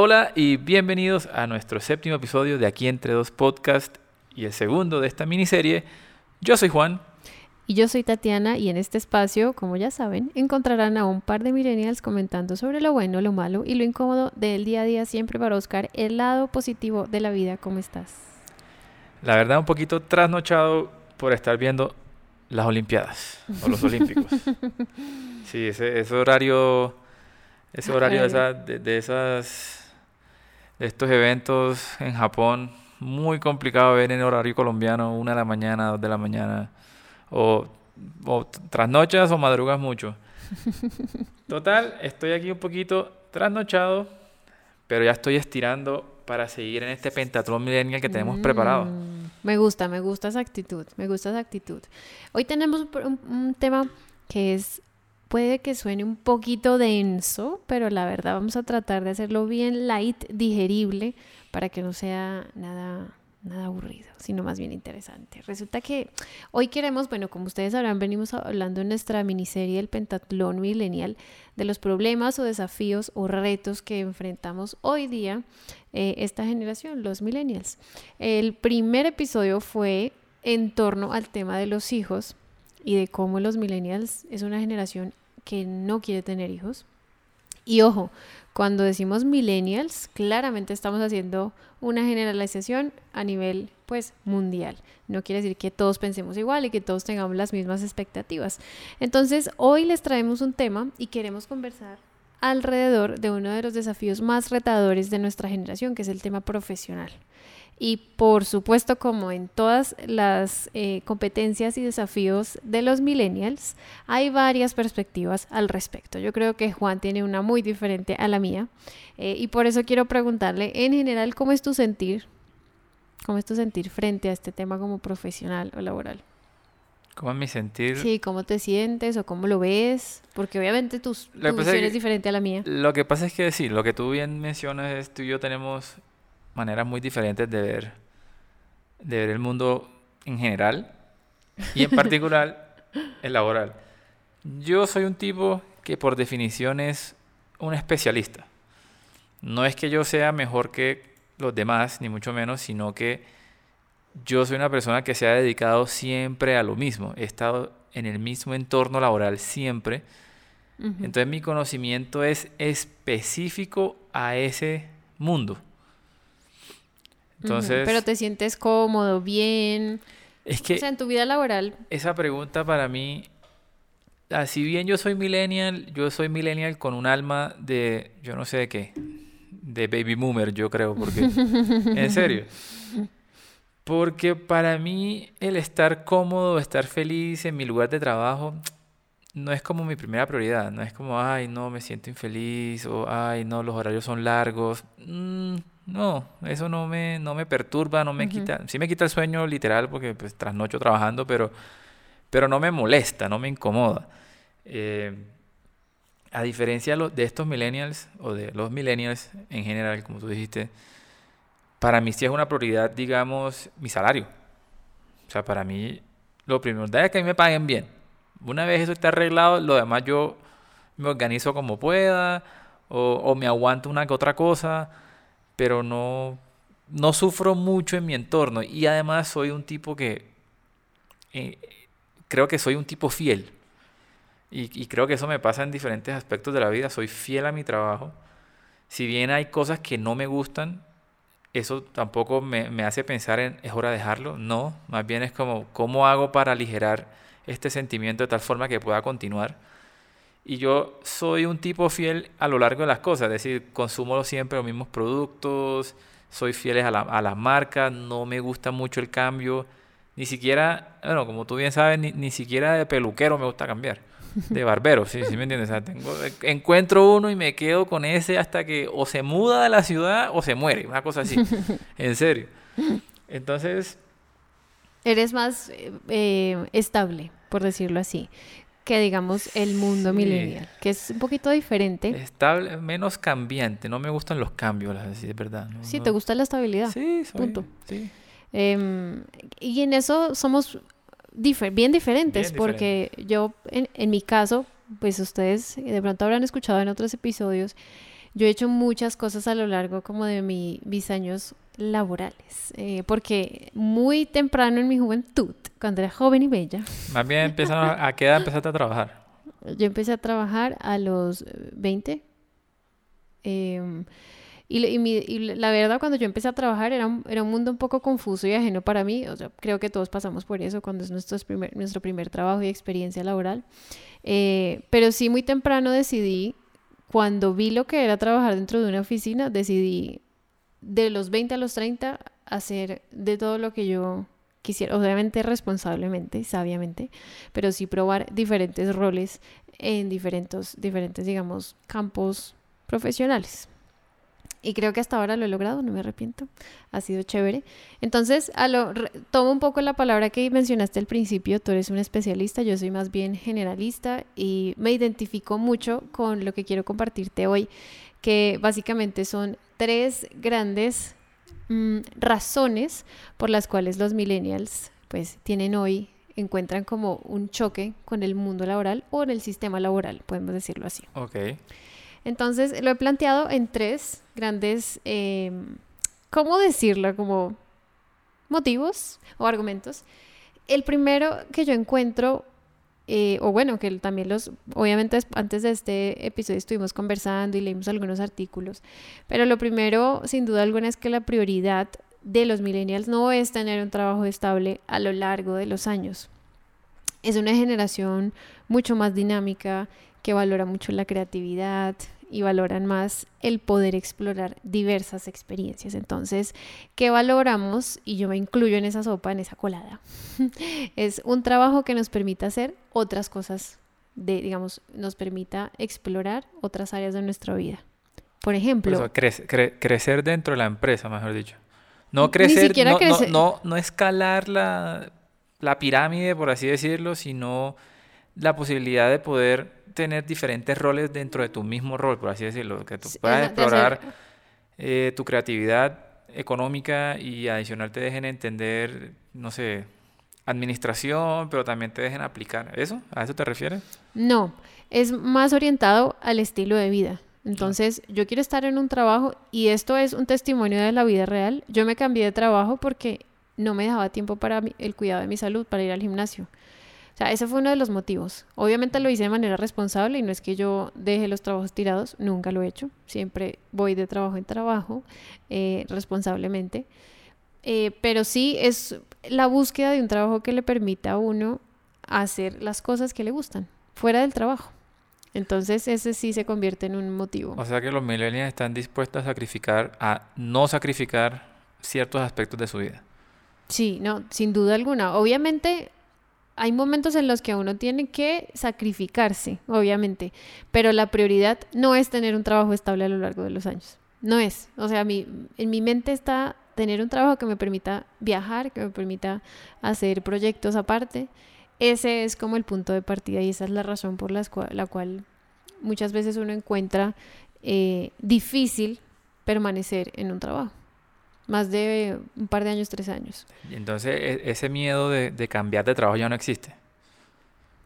Hola y bienvenidos a nuestro séptimo episodio de Aquí entre dos podcast y el segundo de esta miniserie. Yo soy Juan. Y yo soy Tatiana y en este espacio, como ya saben, encontrarán a un par de millennials comentando sobre lo bueno, lo malo y lo incómodo del día a día siempre para buscar el lado positivo de la vida. ¿Cómo estás? La verdad un poquito trasnochado por estar viendo las Olimpiadas o los Olímpicos. Sí, ese, ese horario, ese horario de, esa- de- de esas, de estos eventos en Japón, muy complicado ver en horario colombiano, una de la mañana, dos de la mañana, o, o trasnochas o madrugas mucho. Total, estoy aquí un poquito trasnochado, pero ya estoy estirando para seguir en este pentatlón millennial que tenemos preparado. Mm, Me gusta, me gusta esa actitud, me gusta esa actitud. Hoy tenemos un tema que es, puede que suene un poquito denso, pero la verdad vamos a tratar de hacerlo bien light, digerible, para que no sea nada, nada aburrido, sino más bien interesante. Resulta que hoy queremos, bueno, como ustedes sabrán, venimos hablando en nuestra miniserie El Pentatlón Millennial de los problemas o desafíos o retos que enfrentamos hoy día eh, esta generación, los millennials. El primer episodio fue en torno al tema de los hijos y de cómo los millennials es una generación que no quiere tener hijos. Y ojo, cuando decimos millennials, claramente estamos haciendo una generalización a nivel pues mundial. No quiere decir que todos pensemos igual y que todos tengamos las mismas expectativas. Entonces, hoy les traemos un tema y queremos conversar alrededor de uno de los desafíos más retadores de nuestra generación, que es el tema profesional. Y por supuesto, como en todas las eh, competencias y desafíos de los millennials, hay varias perspectivas al respecto. Yo creo que Juan tiene una muy diferente a la mía. eh, y por eso quiero preguntarle, en general, ¿cómo es tu sentir? ¿Cómo es tu sentir frente a este tema como profesional o laboral? ¿Cómo es mi sentir? Sí, ¿cómo te sientes o cómo lo ves? Porque obviamente tus, tu es visión que- es diferente a la mía. Lo que pasa es que sí, lo que tú bien mencionas es tú y yo tenemos maneras muy diferentes de ver, de ver el mundo en general y en particular el laboral. Yo soy un tipo que por definición es un especialista. No es que yo sea mejor que los demás, ni mucho menos, sino que yo soy una persona que se ha dedicado siempre a lo mismo. He estado en el mismo entorno laboral siempre. Ujú. Entonces mi conocimiento es específico a ese mundo. Entonces, Pero te sientes cómodo, bien. es O que sea, en tu vida laboral. esa pregunta para mí, si bien yo soy millennial, yo soy millennial con un alma de, yo no sé de qué, de baby boomer, yo creo, porque, en serio. Porque para mí el estar cómodo, estar feliz en mi lugar de trabajo, no es como mi primera prioridad. No es como, ay, no, me siento infeliz o, ay, no, los horarios son largos. Mm, no, eso no me, no me perturba, no me Ujú. quita. Sí me quita el sueño literal porque pues trasnocho trabajando, pero, pero no me molesta, no me incomoda. Eh, a diferencia de estos millennials o de los millennials en general, como tú dijiste, para mí sí es una prioridad, digamos, mi salario. O sea, para mí lo primordial es que a mí me paguen bien. Una vez eso está arreglado, lo demás yo me organizo como pueda o, o me aguanto una que otra cosa, pero no, no sufro mucho en mi entorno. Y además soy un tipo que eh, creo que soy un tipo fiel. Y, creo que eso me pasa en diferentes aspectos de la vida. Soy fiel a mi trabajo. Si bien hay cosas que no me gustan, eso tampoco me, me hace pensar en es hora de dejarlo. No, más bien es como cómo hago para aligerar este sentimiento de tal forma que pueda continuar. Y yo soy un tipo fiel a lo largo de las cosas, es decir, consumo siempre los mismos productos, soy fiel a, la- a las marcas, no me gusta mucho el cambio, ni siquiera, bueno, como tú bien sabes, ni, ni siquiera de peluquero me gusta cambiar, de barbero, sí, sí me entiendes, O sea, tengo, encuentro uno y me quedo con ese hasta que o se muda de la ciudad o se muere, una cosa así, en serio. Entonces, Eres más eh, eh, estable, por decirlo así, que digamos el mundo Sí. millennial, que es un poquito diferente. estable, menos cambiante, no me gustan los cambios, así de verdad. no- Sí, no- te gusta la estabilidad. Sí, soy- punto. sí. Em, y en eso somos difer- bien diferentes, Bien porque yo, en, en mi caso, pues ustedes de pronto habrán escuchado en otros episodios, yo he hecho muchas cosas a lo largo como de mi, mis años laborales, eh, porque muy temprano en mi juventud, cuando era joven y bella. Más bien, empezaron, ¿a qué edad empezaste a trabajar? Yo empecé a trabajar a los 20. Em, y, y, la verdad, cuando yo empecé a trabajar era un, era un mundo un poco confuso y ajeno para mí. O sea, creo que todos pasamos por eso cuando es nuestro primer, nuestro primer trabajo y experiencia laboral. Eh, pero sí, muy temprano decidí, cuando vi lo que era trabajar dentro de una oficina, decidí de los 20 a los 30 hacer de todo lo que yo quisiera, obviamente responsablemente, sabiamente, pero sí probar diferentes roles en diferentes, diferentes digamos, campos profesionales. Y creo que hasta ahora lo he logrado, no me arrepiento. Ha sido chévere. Entonces, tomo un poco la palabra que mencionaste al principio. Tú eres un especialista, yo soy más bien generalista y me identifico mucho con lo que quiero compartirte hoy, que básicamente son tres grandes mm, razones por las cuales los millennials pues tienen hoy encuentran como un choque con el mundo laboral o en el sistema laboral, podemos decirlo así. Ok. Entonces lo he planteado en tres grandes, eh, ¿cómo decirlo? Como motivos o argumentos. El primero que yo encuentro, eh, o bueno, que también los, obviamente antes de este episodio estuvimos conversando y leímos algunos artículos, pero lo primero, sin duda alguna, es que la prioridad de los millennials no es tener un trabajo estable a lo largo de los años. Es una generación mucho más dinámica, que valora mucho la creatividad, y valoran más el poder explorar diversas experiencias. Entonces, ¿qué valoramos? Y yo me incluyo en esa sopa, en esa colada. es un trabajo que nos permita hacer otras cosas, de, digamos, nos permita explorar otras áreas de nuestra vida. Por ejemplo... crecer dentro de la empresa, mejor dicho. No crecer, no, No, no, escalar la, la pirámide, por así decirlo, sino la posibilidad de poder tener diferentes roles dentro de tu mismo rol, por así decirlo, que tú puedas explorar eh, tu creatividad económica y adicional te dejen entender, no sé, administración, pero también te dejen aplicar. ¿Eso? ¿A eso te refieres? No, es más orientado al estilo de vida. Entonces, yo quiero estar en un trabajo y esto es un testimonio de la vida real. Yo me cambié de trabajo porque no me dejaba tiempo para el cuidado de mi salud, para ir al gimnasio. O sea, ese fue uno de los motivos. Obviamente lo hice de manera responsable y no es que yo deje los trabajos tirados, nunca lo he hecho. Siempre voy de trabajo en trabajo eh, responsablemente. Eh, pero sí es la búsqueda de un trabajo que le permita a uno hacer las cosas que le gustan, fuera del trabajo. Entonces ese sí se convierte en un motivo. O sea que los millennials están dispuestos a sacrificar, a no sacrificar ciertos aspectos de su vida. Sí, no, sin duda alguna. Obviamente hay momentos en los que uno tiene que sacrificarse, obviamente, pero la prioridad no es tener un trabajo estable a lo largo de los años. No es. O sea, mi, en mi mente está tener un trabajo que me permita viajar, que me permita hacer proyectos aparte. Ese es como el punto de partida y esa es la razón por la, cual muchas veces uno encuentra eh, difícil permanecer en un trabajo más de un par de años, tres años. Entonces e, ese miedo de, cambiar de trabajo ya no existe.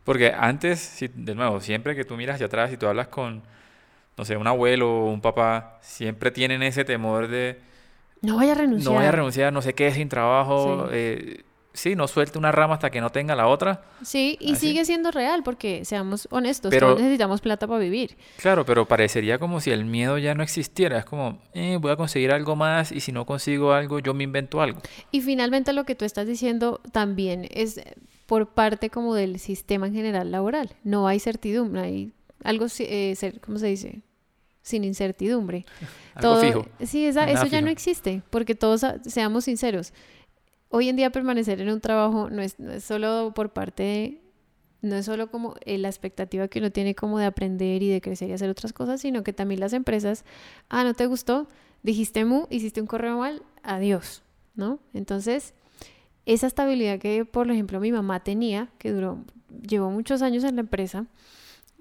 Porque antes, de nuevo, siempre que tú miras hacia atrás y tú hablas con, no sé, un abuelo o un papá, siempre tienen ese temor de... No vaya a renunciar. No vaya a renunciar, no sé qué, sin trabajo. Eh, sí, no suelte una rama hasta que no tenga la otra. Sí, y sigue siendo real porque seamos honestos, pero, necesitamos plata para vivir. Claro, pero parecería como si el miedo ya no existiera. Es como, eh, voy a conseguir algo más y si no consigo algo, yo me invento algo. Y finalmente lo que tú estás diciendo también es por parte como del sistema en general laboral. No hay certidumbre, hay algo, eh, ¿cómo se dice? Sin incertidumbre. algo fijo. Sí, eso ya no existe, porque todos, seamos sinceros, hoy en día permanecer en un trabajo no es, no es solo por parte de, no es solo como eh, la expectativa que uno tiene como de aprender y de crecer y hacer otras cosas, sino que también las empresas, ah, no te gustó, dijiste mu, hiciste un correo mal, adiós, ¿no? Entonces, esa estabilidad que, por ejemplo, mi mamá tenía, que duró, llevó muchos años en la empresa,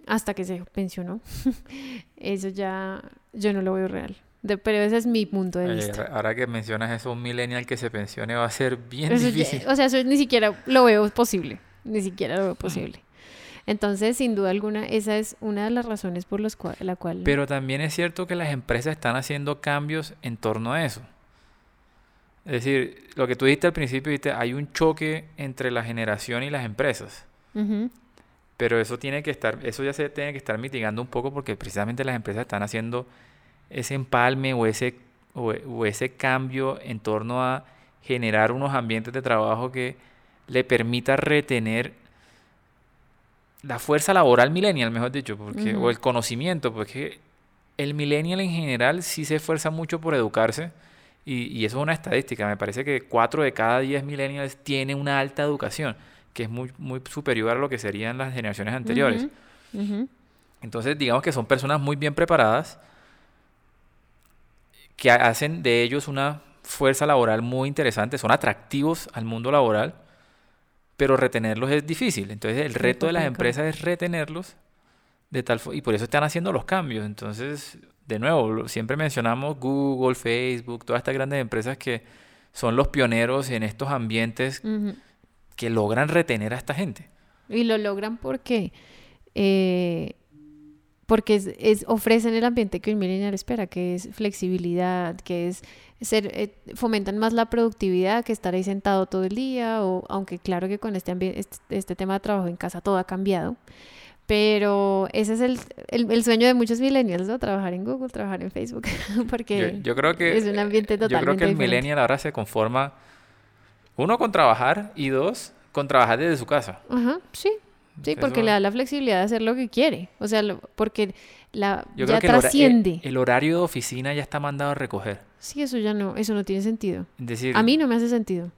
hasta que se pensionó, eso ya yo no lo veo real pero ese es mi punto de vista. ahora que mencionas eso, un millennial que se pensione va a ser bien difícil. o sea, eso ni siquiera lo veo posible. Ni siquiera lo veo posible. Entonces, sin duda alguna, esa es una de las razones por las cual, la cual... Pero también es cierto que las empresas están haciendo cambios en torno a eso. Es decir, lo que tú dijiste al principio, dijiste, hay un choque entre la generación y las empresas. Pero eso tiene que estar, eso ya se tiene que estar mitigando un poco porque precisamente las empresas están haciendo ese empalme o ese, o ese cambio en torno a generar unos ambientes de trabajo que le permita retener la fuerza laboral millennial, mejor dicho, porque, o el conocimiento, porque el millennial en general sí se esfuerza mucho por educarse y, eso es una estadística. Me parece que 4 de cada 10 millennials tienen una alta educación, que es muy, muy superior a lo que serían las generaciones anteriores. Entonces, digamos que son personas muy bien preparadas que hacen de ellos una fuerza laboral muy interesante, son atractivos al mundo laboral pero retenerlos es difícil. Entonces el reto de las empresas es retenerlos de tal y por eso están haciendo los cambios. Entonces, de nuevo, siempre mencionamos Google, Facebook, todas estas grandes empresas que son los pioneros en estos ambientes que logran retener a esta gente. Y lo logran porque eh, porque es, ofrecen el ambiente que un millennial espera, que es flexibilidad, que es ser, eh, fomentan más la productividad que estar ahí sentado todo el día, o aunque claro que con este, este, este, tema de trabajo en casa todo ha cambiado, pero ese es el, el, sueño de muchos millennials, ¿no? Trabajar en Google, trabajar en Facebook, porque yo, creo que, es un ambiente totalmente Yo creo que el millennial ahora se conforma, uno, con trabajar y dos, con trabajar desde su casa. Ajá, sí, Sí, porque le da la flexibilidad de hacer lo que quiere. O sea, porque la ya trasciende. El, horario de oficina ya está mandado a recoger. Sí, eso ya no, eso no tiene sentido. Decir, a mí no me hace sentido.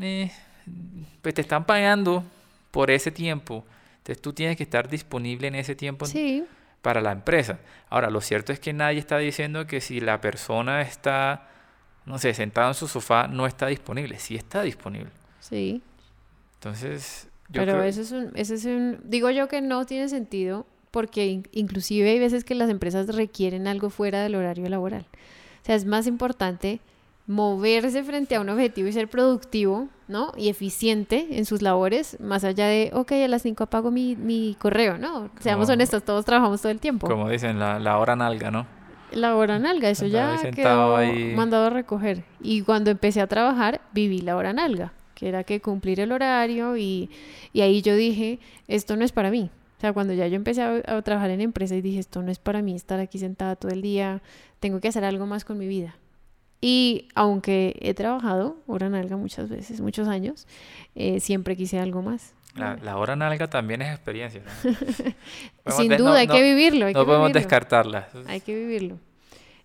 Eh, pues te están pagando por ese tiempo. Entonces tú tienes que estar disponible en ese tiempo para la empresa. Ahora, lo cierto es que nadie está diciendo que si la persona está, no sé, sentada en su sofá, no está disponible. Sí está disponible. Sí. Entonces, pero eso es un, ese es un, digo yo que no tiene sentido porque inclusive hay veces que las empresas requieren algo fuera del horario laboral. O sea, es más importante moverse frente a un objetivo y ser productivo, ¿no? Y eficiente en sus labores, más allá de, ok, a las 5 apago mi, mi correo, ¿no? Seamos honestos, todos trabajamos todo el tiempo. Como dicen, la, la hora nalga, ¿no? La hora nalga, eso ya quedó mandado a recoger. Y cuando empecé a trabajar, viví la hora nalga que era que cumplir el horario y, ahí yo dije, esto no es para mí. O sea, cuando ya yo empecé a, trabajar en empresa y dije, esto no es para mí estar aquí sentada todo el día, tengo que hacer algo más con mi vida. Y aunque he trabajado hora nalga muchas veces, muchos años, eh, siempre quise algo más. La, hora nalga también es experiencia. Sin duda, hay que vivirlo. no podemos descartarla. Hay que vivirlo.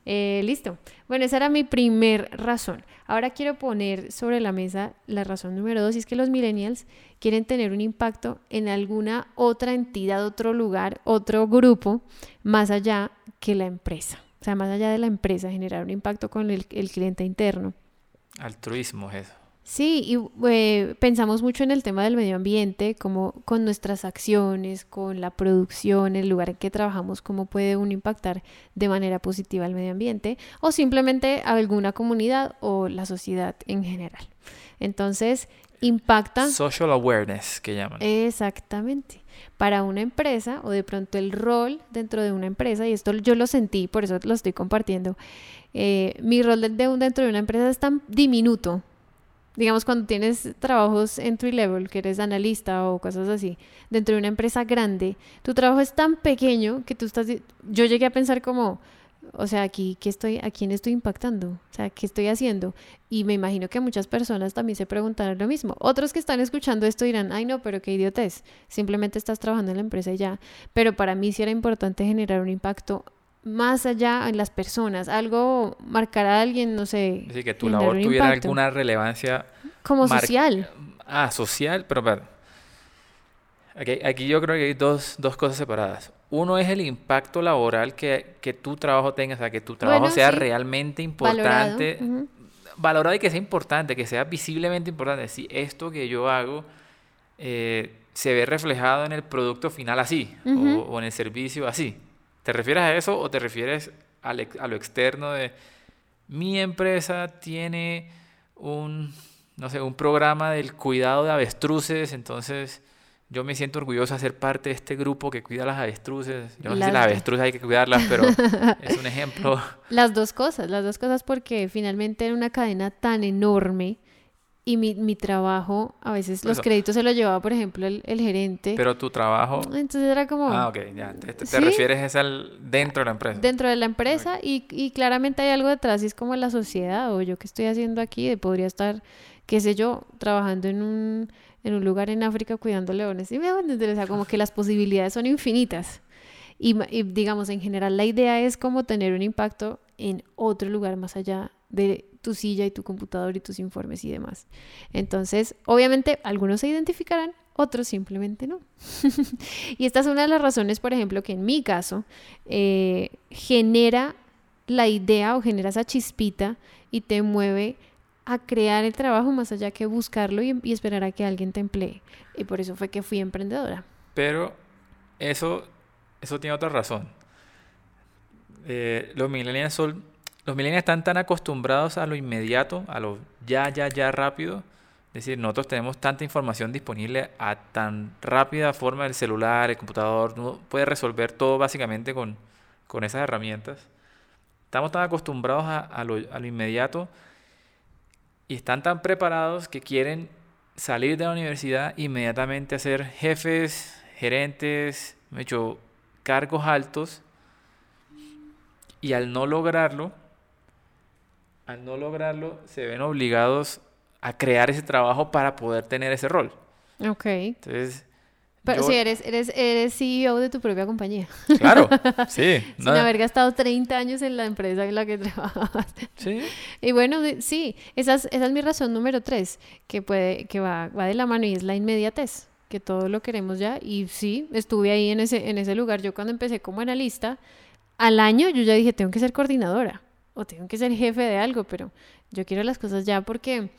Eh, listo. Bueno, esa era mi primer razón. Ahora quiero poner sobre la mesa la razón número dos, y es que los millennials quieren tener un impacto en alguna otra entidad, otro lugar, otro grupo, más allá que la empresa. O sea, más allá de la empresa, generar un impacto con el, el cliente interno. Altruismo es eso. Sí, y eh, pensamos mucho en el tema del medio ambiente, como con nuestras acciones, con la producción, el lugar en que trabajamos, cómo puede uno impactar de manera positiva al medio ambiente o simplemente a alguna comunidad o la sociedad en general. Entonces, impacta... Social awareness, que llaman. Exactamente. Para una empresa o de pronto el rol dentro de una empresa, y esto yo lo sentí, por eso lo estoy compartiendo, eh, mi rol de, dentro de una empresa es tan diminuto digamos, cuando tienes trabajos entry level, que eres analista o cosas así, dentro de una empresa grande, tu trabajo es tan pequeño que tú estás, yo llegué a pensar como, o sea, aquí, ¿qué estoy, ¿a quién estoy impactando? O sea, ¿qué estoy haciendo? Y me imagino que muchas personas también se preguntarán lo mismo. Otros que están escuchando esto dirán, ay no, pero qué idiotez, simplemente estás trabajando en la empresa y ya. Pero para mí sí era importante generar un impacto más allá en las personas, algo marcar a alguien, no sé. Sí, que tu labor tuviera alguna relevancia. Como social. Ah, social, pero, Aquí, yo creo que hay dos, dos, cosas separadas. Uno es el impacto laboral que, que tu trabajo tenga, o sea, que tu trabajo sea realmente importante. Valorado. y que sea importante, que sea visiblemente importante. Si esto que yo hago eh, se ve reflejado en el producto final así, o en el servicio así. ¿Te refieres a eso o te refieres a lo externo de mi empresa tiene un, no sé, un programa del cuidado de avestruces, entonces yo me siento orgulloso de ser parte de este grupo que cuida las avestruces. Yo no sé si las avestruces hay que cuidarlas, pero es un ejemplo. Las dos cosas, las dos cosas porque finalmente en una cadena tan enorme y mi, mi trabajo, a veces los créditos se los llevaba, por ejemplo, el, el, gerente. Pero tu trabajo... Entonces era como... Ah, ok, ya. Te, te, refieres es al dentro de la empresa. Dentro de la empresa y, y, claramente hay algo detrás y es como la sociedad o yo que estoy haciendo aquí, podría estar, qué sé yo, trabajando en un, en un lugar en África cuidando leones. Y me van a o sea, como que las posibilidades son infinitas. Y, y digamos, en general la idea es como tener un impacto en otro lugar más allá de tu silla y tu computador y tus informes y demás. Entonces, obviamente, algunos se identificarán, otros simplemente no. y esta es una de las razones, por ejemplo, que en mi caso eh, genera la idea o genera esa chispita y te mueve a crear el trabajo más allá que buscarlo y, esperar a que alguien te emplee. Y por eso fue que fui emprendedora. Pero eso, eso tiene otra razón. Eh, los millennials son los millennials están tan acostumbrados a lo inmediato, a lo ya, ya, ya rápido. Es decir, nosotros tenemos tanta información disponible a tan rápida forma el celular, el computador, uno puede resolver todo básicamente con, con esas herramientas. Estamos tan acostumbrados a, lo, a, lo, inmediato y están tan preparados que quieren salir de la universidad inmediatamente a ser jefes, gerentes, hecho, cargos altos y al no lograrlo, al no lograrlo, se ven obligados a crear ese trabajo para poder tener ese rol. Ok. Entonces... Pero si eres, eres, eres CEO de tu propia compañía. Claro, sí. Sin haber gastado 30 años en la empresa en la que trabajas. Sí. Y bueno, sí, esa es, esa es mi razón número tres, que, puede, que va, va de la mano y es la inmediatez, que todo lo queremos ya. Y sí, estuve ahí en ese, en ese lugar. Yo cuando empecé como analista, al año yo ya dije, tengo que ser coordinadora o tengo que ser jefe de algo, pero yo quiero las cosas ya porque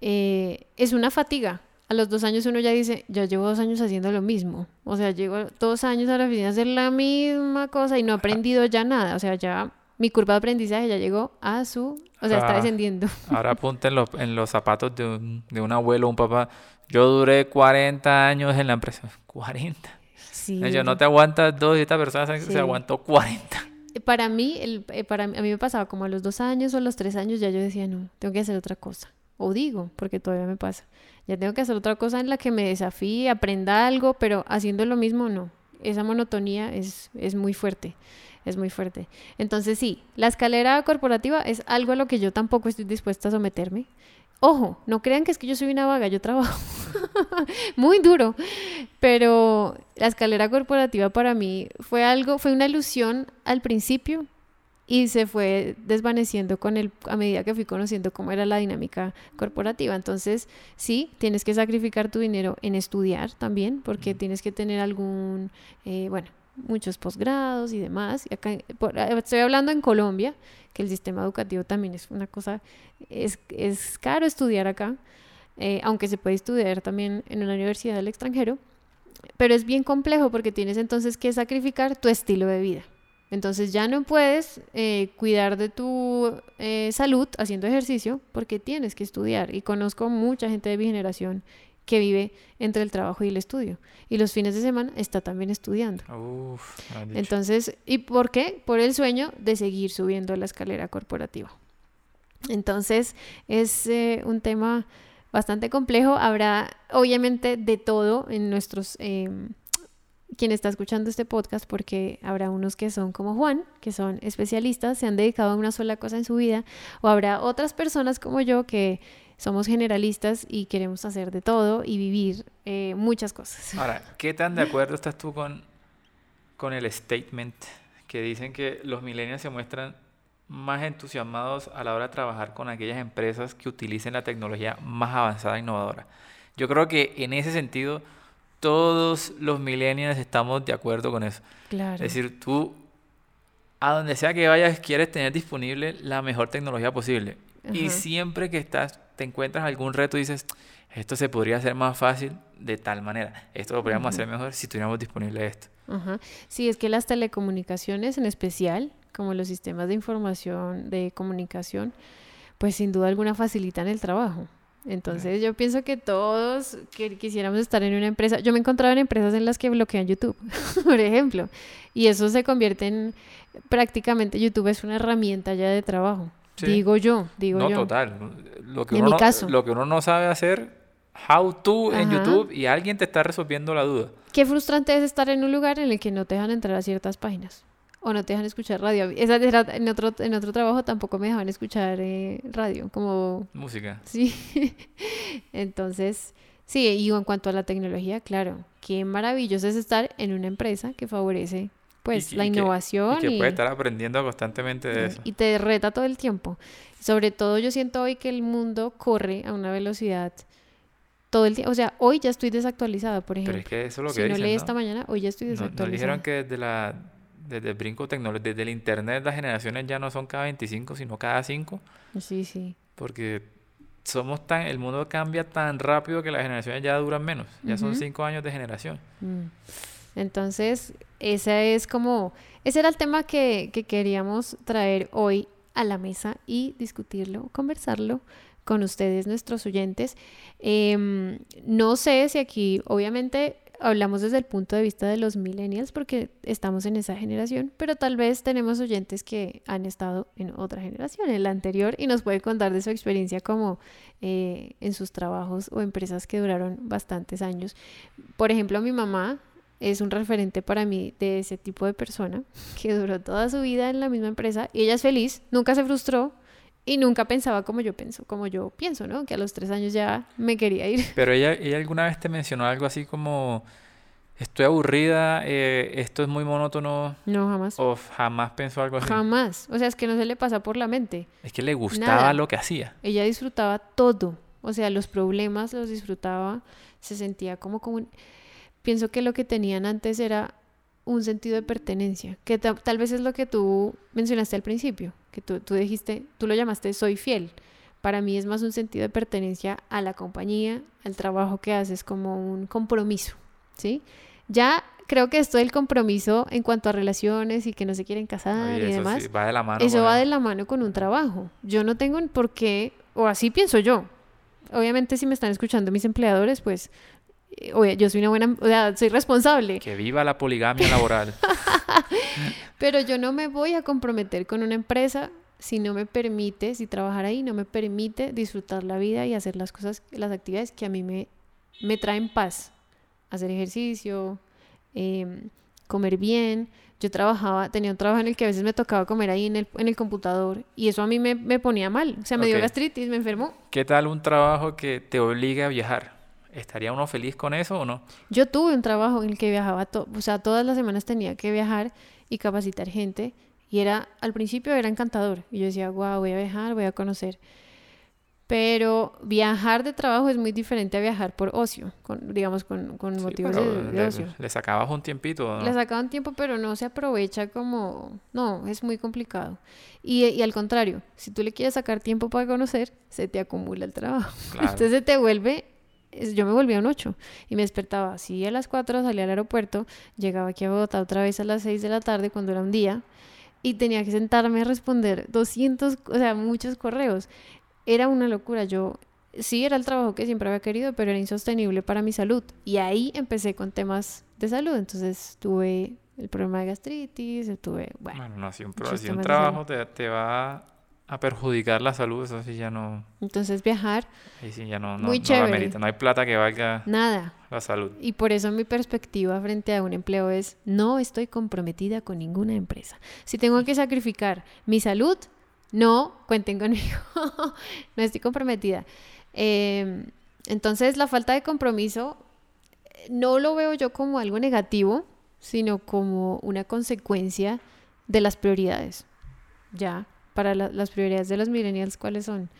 eh, es una fatiga. A los dos años uno ya dice, ya llevo dos años haciendo lo mismo. O sea, llevo dos años a la oficina a hacer la misma cosa y no he aprendido ya nada. O sea, ya mi curva de aprendizaje ya llegó a su... O sea, está ah, descendiendo. Ahora apunten en los, en los zapatos de un, de un abuelo, un papá. Yo duré 40 años en la empresa. 40. Sí. Yo no te aguantas dos y esta persona se aguantó 40 para mí, el, eh, para a mí me pasaba como a los dos años o a los tres años ya yo decía, no, tengo que hacer otra cosa. O digo, porque todavía me pasa, ya tengo que hacer otra cosa en la que me desafíe, aprenda algo, pero haciendo lo mismo no. Esa monotonía es, es muy fuerte, es muy fuerte. Entonces sí, la escalera corporativa es algo a lo que yo tampoco estoy dispuesta a someterme. Ojo, no crean que es que yo soy una vaga, yo trabajo muy duro, pero la escalera corporativa para mí fue algo, fue una ilusión al principio y se fue desvaneciendo con el, a medida que fui conociendo cómo era la dinámica corporativa. Entonces, sí, tienes que sacrificar tu dinero en estudiar también, porque tienes que tener algún, eh, bueno, muchos posgrados y demás. Y acá, estoy hablando en Colombia, que el sistema educativo también es una cosa, es, es caro estudiar acá, eh, aunque se puede estudiar también en una universidad del extranjero, pero es bien complejo porque tienes entonces que sacrificar tu estilo de vida. Entonces ya no puedes eh, cuidar de tu eh, salud haciendo ejercicio porque tienes que estudiar. Y conozco mucha gente de mi generación que vive entre el trabajo y el estudio. Y los fines de semana está también estudiando. Entonces, ¿y por qué? Por el sueño de seguir subiendo la escalera corporativa. Entonces, es eh, un tema bastante complejo. Habrá, obviamente, de todo en nuestros... Eh, quien está escuchando este podcast, porque habrá unos que son como Juan, que son especialistas, se han dedicado a una sola cosa en su vida, o habrá otras personas como yo que somos generalistas y queremos hacer de todo y vivir eh, muchas cosas. Ahora, ¿qué tan de acuerdo estás tú con, con el statement que dicen que los millennials se muestran más entusiasmados a la hora de trabajar con aquellas empresas que utilicen la tecnología más avanzada e innovadora? Yo creo que en ese sentido todos los millennials estamos de acuerdo con eso. Claro. Es decir, tú a donde sea que vayas quieres tener disponible la mejor tecnología posible. Y siempre que estás te encuentras algún reto y dices, esto se podría hacer más fácil de tal manera, esto lo podríamos hacer mejor si tuviéramos disponible esto. Sí, es que las telecomunicaciones en especial, como los sistemas de información, de comunicación, pues sin duda alguna facilitan el trabajo. Entonces yo pienso que todos que quisiéramos estar en una empresa, yo me he encontrado en empresas en las que bloquean YouTube, por ejemplo, y eso se convierte en prácticamente YouTube es una herramienta ya de trabajo. Digo yo, digo yo. No, total. Lo que, en uno mi caso. lo que uno no sabe hacer, how to en YouTube y alguien te está resolviendo la duda. Qué frustrante es estar en un lugar en el que no te dejan entrar a ciertas páginas o no te dejan escuchar radio. Esa en otro en otro trabajo tampoco me dejaban escuchar eh, radio, como música. Sí. Entonces, sí, y en cuanto a la tecnología, claro, qué maravilloso es estar en una empresa que favorece pues la innovación. y que puede estar aprendiendo constantemente de eso. Y te reta todo el tiempo. Sobre todo yo siento hoy que el mundo corre a una velocidad todo el tiempo. O sea, hoy ya estoy desactualizada, por ejemplo. Pero es que eso es lo que Si no leí esta mañana, hoy ya estoy desactualizada. No, dijeron que desde la desde el brinco tecnológico, desde el internet las generaciones ya no son cada 25, sino cada 5. Sí, sí. Porque somos tan, el mundo cambia tan rápido que las generaciones ya duran menos. Ya son 5 años de generación. Mm. Entonces, ese es como, ese era el tema que, queríamos traer hoy a la mesa y discutirlo, conversarlo con ustedes, nuestros oyentes. Em, no sé si aquí, obviamente, hablamos desde el punto de vista de los millennials porque estamos en esa generación, pero tal vez tenemos oyentes que han estado en otra generación, en la anterior, y nos puede contar de su experiencia como eh, en sus trabajos o empresas que duraron bastantes años. Por ejemplo, mi mamá es un referente para mí de ese tipo de persona que duró toda su vida en la misma empresa y ella es feliz, nunca se frustró y nunca pensaba como yo pienso, como yo pienso, ¿no? Que a los tres años ya me quería ir. Pero ella, ella alguna vez te mencionó algo así como estoy aburrida, eh, esto es muy monótono. No, jamás. O jamás pensó algo así. Jamás. O sea, es que no se le pasa por la mente. Es que le gustaba lo que hacía. Ella disfrutaba todo. O sea, los problemas los disfrutaba. Se sentía como como pienso que lo que tenían antes era un sentido de pertenencia, que tal vez es lo que tú mencionaste al principio, que tú, tú dijiste, tú lo llamaste soy fiel. Para mí es más un sentido de pertenencia a la compañía, al trabajo que haces como un compromiso, ¿sí? Ya creo que esto del compromiso en cuanto a relaciones y que no se quieren casar y demás, va de la mano eso va de la mano con un trabajo. Yo no tengo por qué, o así pienso yo. Obviamente si me están escuchando mis empleadores, pues oye, yo soy una buena, o sea, soy responsable. Que viva la poligamia laboral. Pero yo no me voy a comprometer con una empresa si no me permite, si trabajar ahí no me permite disfrutar la vida y hacer las cosas, las actividades que a mí me, me traen paz. Hacer ejercicio, em, comer bien. Yo trabajaba, tenía un trabajo en el que a veces me tocaba comer ahí en el, en el computador y eso a mí me, me ponía mal. O sea, me dio gastritis, me enfermó. ¿Qué tal un trabajo que te obligue a viajar? ¿Estaría uno feliz con eso o no? Yo tuve un trabajo en el que viajaba, o sea, todas las semanas tenía que viajar y capacitar gente. Y era, al principio era encantador. Y yo decía, wow, voy a viajar, voy a conocer. Pero viajar de trabajo es muy diferente a viajar por ocio, con, digamos, con, con motivos de, ocio. Le sacabas un tiempito. ¿no? Le sacaba un tiempo, pero no se aprovecha como... No, es muy complicado. Y, y, al contrario, si tú le quieres sacar tiempo para conocer, se te acumula el trabajo. Entonces se te vuelve yo me volvía a un 8 y me despertaba así a las 4, salía al aeropuerto, llegaba aquí a Bogotá otra vez a las 6 de la tarde cuando era un día y tenía que sentarme a responder 200, o sea, muchos correos. Era una locura, yo sí era el trabajo que siempre había querido, pero era insostenible para mi salud. Y ahí empecé con temas de salud, entonces tuve el problema de gastritis, tuve, bueno. Bueno, no, si un, un trabajo te, te va a perjudicar la salud, eso sí ya no. Entonces viajar. Ahí sí ya no, no, Muy no No hay plata que valga Nada. la salud. Y por eso mi perspectiva frente a un empleo es no estoy comprometida con ninguna empresa. Si tengo que sacrificar mi salud, no cuenten conmigo. no estoy comprometida. Em, entonces la falta de compromiso no lo veo yo como algo negativo, sino como una consecuencia de las prioridades. Ya, para las prioridades de los millennials, ¿cuáles son?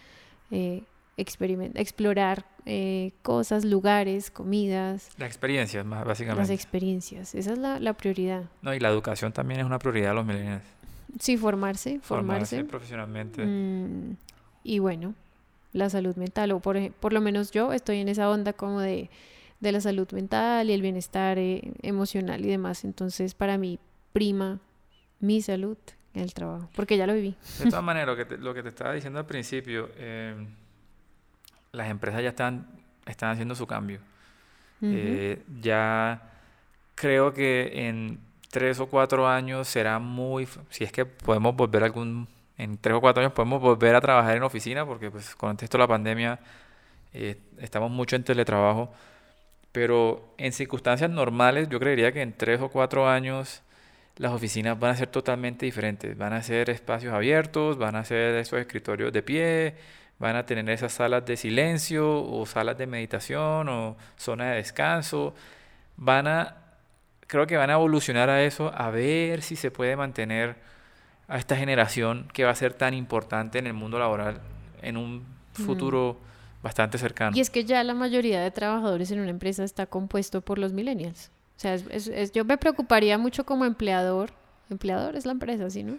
Eh, explorar eh, cosas, lugares, comidas. Las experiencias, más básicamente. Las experiencias, esa es la, prioridad. No, y la educación también es una prioridad de los millennials. Sí, formarse, formarse. Formarse profesionalmente. Mm, y bueno, la salud mental, o por, por lo menos yo estoy en esa onda como de, de la salud mental y el bienestar eh, emocional y demás. Entonces, para mí, prima mi salud el trabajo, porque ya lo viví. De todas maneras, lo que te, lo que te estaba diciendo al principio, eh, las empresas ya están, están haciendo su cambio. Eh, ya creo que en tres o cuatro años será muy, si es que podemos volver algún, en tres o cuatro años podemos volver a trabajar en oficina, porque pues con esto de la pandemia eh, estamos mucho en teletrabajo, pero en circunstancias normales yo creería que en tres o cuatro años las oficinas van a ser totalmente diferentes. Van a ser espacios abiertos, van a ser esos escritorios de pie, van a tener esas salas de silencio o salas de meditación o zona de descanso. Van a, creo que van a evolucionar a eso, a ver si se puede mantener a esta generación que va a ser tan importante en el mundo laboral en un futuro bastante cercano. Y es que ya la mayoría de trabajadores en una empresa está compuesto por los millennials. O sea, yo me preocuparía mucho como empleador. Empleador es la empresa, ¿sí, no?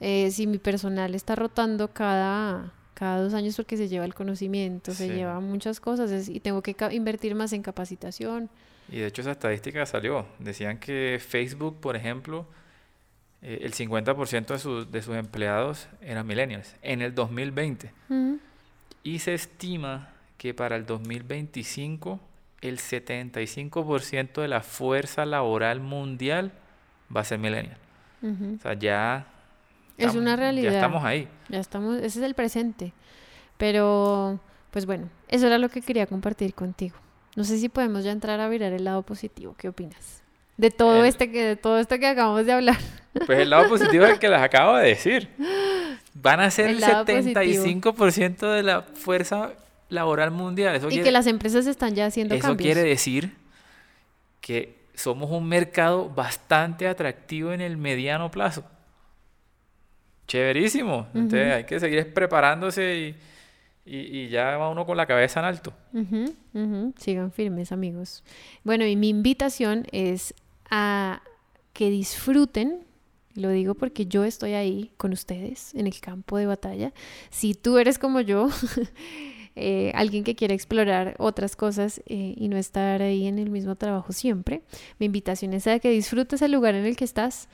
Eh, si mi personal está rotando cada, cada dos años porque se lleva el conocimiento, se lleva muchas cosas y tengo que invertir más en capacitación. Y de hecho esa estadística salió. Decían que Facebook, por ejemplo, eh, el 50% de, de sus empleados eran millennials en el 2020. Y se estima que para el 2025 el 75% de la fuerza laboral mundial va a ser millennial. O sea, ya... Es una realidad. Ya estamos ahí. Ya estamos, ese es el presente. Pero, pues bueno, eso era lo que quería compartir contigo. No sé si podemos ya entrar a mirar el lado positivo. ¿Qué opinas? De todo, este, que, de todo esto que acabamos de hablar. Pues el lado positivo es el que les acabo de decir. Van a ser el, 75% de la fuerza laboral mundial. y que las empresas están ya haciendo eso cambios. Eso quiere decir que somos un mercado bastante atractivo en el mediano plazo. Chéverísimo. Entonces hay que seguir preparándose y, y, ya va uno con la cabeza en alto. Sigan firmes, amigos. Bueno, y mi invitación es a que disfruten lo digo porque yo estoy ahí con ustedes en el campo de batalla. Si tú eres como yo, Eh, alguien que quiera explorar otras cosas eh, y no estar ahí en el mismo trabajo siempre. Mi invitación es a que disfrutes el lugar en el que estás.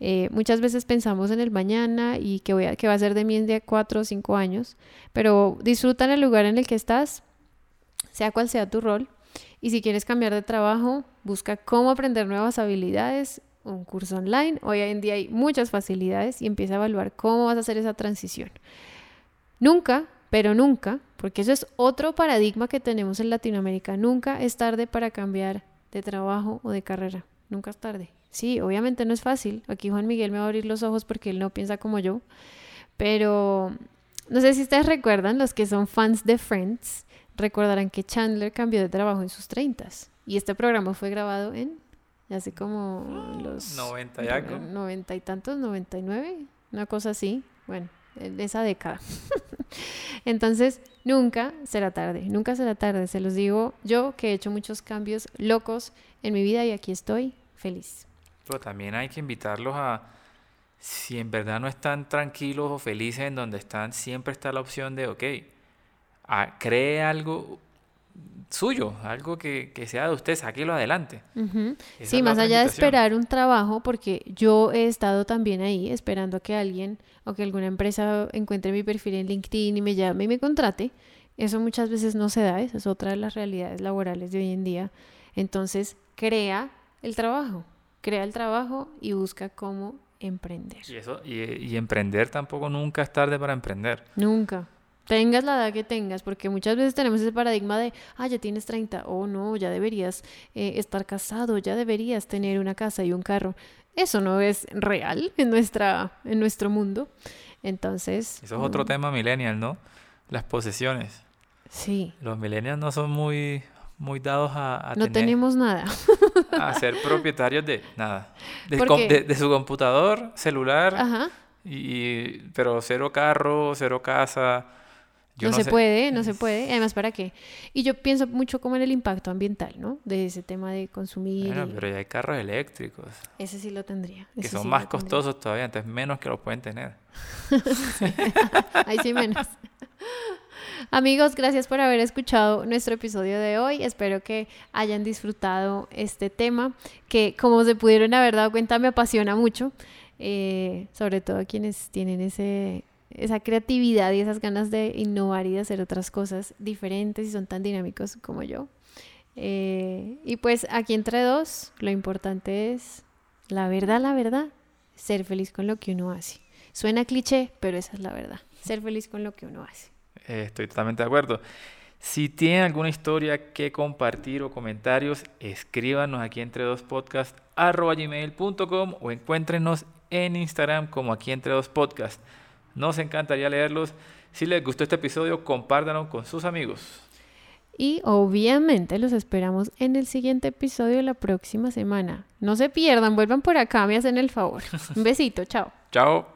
Eh, muchas veces pensamos en el mañana y que, voy a, que va a ser de mí en de cuatro o cinco años, pero disfruta en el lugar en el que estás, sea cual sea tu rol. Y si quieres cambiar de trabajo, busca cómo aprender nuevas habilidades, un curso online. Hoy en día hay muchas facilidades y empieza a evaluar cómo vas a hacer esa transición. Nunca pero nunca, porque eso es otro paradigma que tenemos en Latinoamérica, nunca es tarde para cambiar de trabajo o de carrera, nunca es tarde. Sí, obviamente no es fácil, aquí Juan Miguel me va a abrir los ojos porque él no piensa como yo, pero no sé si ustedes recuerdan, los que son fans de Friends, recordarán que Chandler cambió de trabajo en sus 30 y este programa fue grabado en hace como los 90 y algo. 90 y tantos, 99, una cosa así. Bueno, de esa década. Entonces, nunca será tarde, nunca será tarde, se los digo yo que he hecho muchos cambios locos en mi vida y aquí estoy feliz. Pero también hay que invitarlos a, si en verdad no están tranquilos o felices en donde están, siempre está la opción de, ok, a, cree algo, suyo, algo que, sea de usted, sáquelo adelante. Sí, más allá de esperar un trabajo, porque yo he estado también ahí esperando a que alguien o que alguna empresa encuentre mi perfil en LinkedIn y me llame y me contrate. Eso muchas veces no se da, esa es otra de las realidades laborales de hoy en día. Entonces, crea el trabajo, crea el trabajo y busca cómo emprender. Y, eso, y, y emprender tampoco nunca es tarde para emprender. Nunca tengas la edad que tengas, porque muchas veces tenemos ese paradigma de, ah, ya tienes 30, o no, ya deberías eh, estar casado, ya deberías tener una casa y un carro. Eso no es real en, nuestra, en nuestro mundo. Entonces... Eso es otro mm. tema millennial, ¿no? Las posesiones. Sí. Los millennials no son muy, muy dados a, no tenemos nada. a ser propietarios de nada. De, de, su computador, celular. Ajá. Y, pero cero carro, cero casa no, se puede, no se puede. Además, ¿para qué? Y yo pienso mucho como en el impacto ambiental, ¿no? De ese tema de consumir. Bueno, pero ya hay carros eléctricos. Ese sí lo tendría. Que son más costosos todavía, entonces menos que los pueden tener. Ahí sí menos. Amigos, gracias por haber escuchado nuestro episodio de hoy. Espero que hayan disfrutado este tema, que como se pudieron haber dado cuenta me apasiona mucho, eh, sobre todo quienes tienen ese esa creatividad y esas ganas de innovar y de hacer otras cosas diferentes y son tan dinámicos como yo. Eh, y pues aquí entre dos, lo importante es, la verdad, la verdad, ser feliz con lo que uno hace. Suena cliché, pero esa es la verdad. Ser feliz con lo que uno hace. Eh, estoy totalmente de acuerdo. Si tienen alguna historia que compartir o comentarios, escríbanos aquí entre dos podcast arroba gmail.com o encuéntrenos en Instagram como aquí entre dos podcast. Nos encantaría leerlos. Si les gustó este episodio, compártanlo con sus amigos. Y obviamente los esperamos en el siguiente episodio de la próxima semana. No se pierdan, vuelvan por acá, me hacen el favor. Un besito, chao. Chao.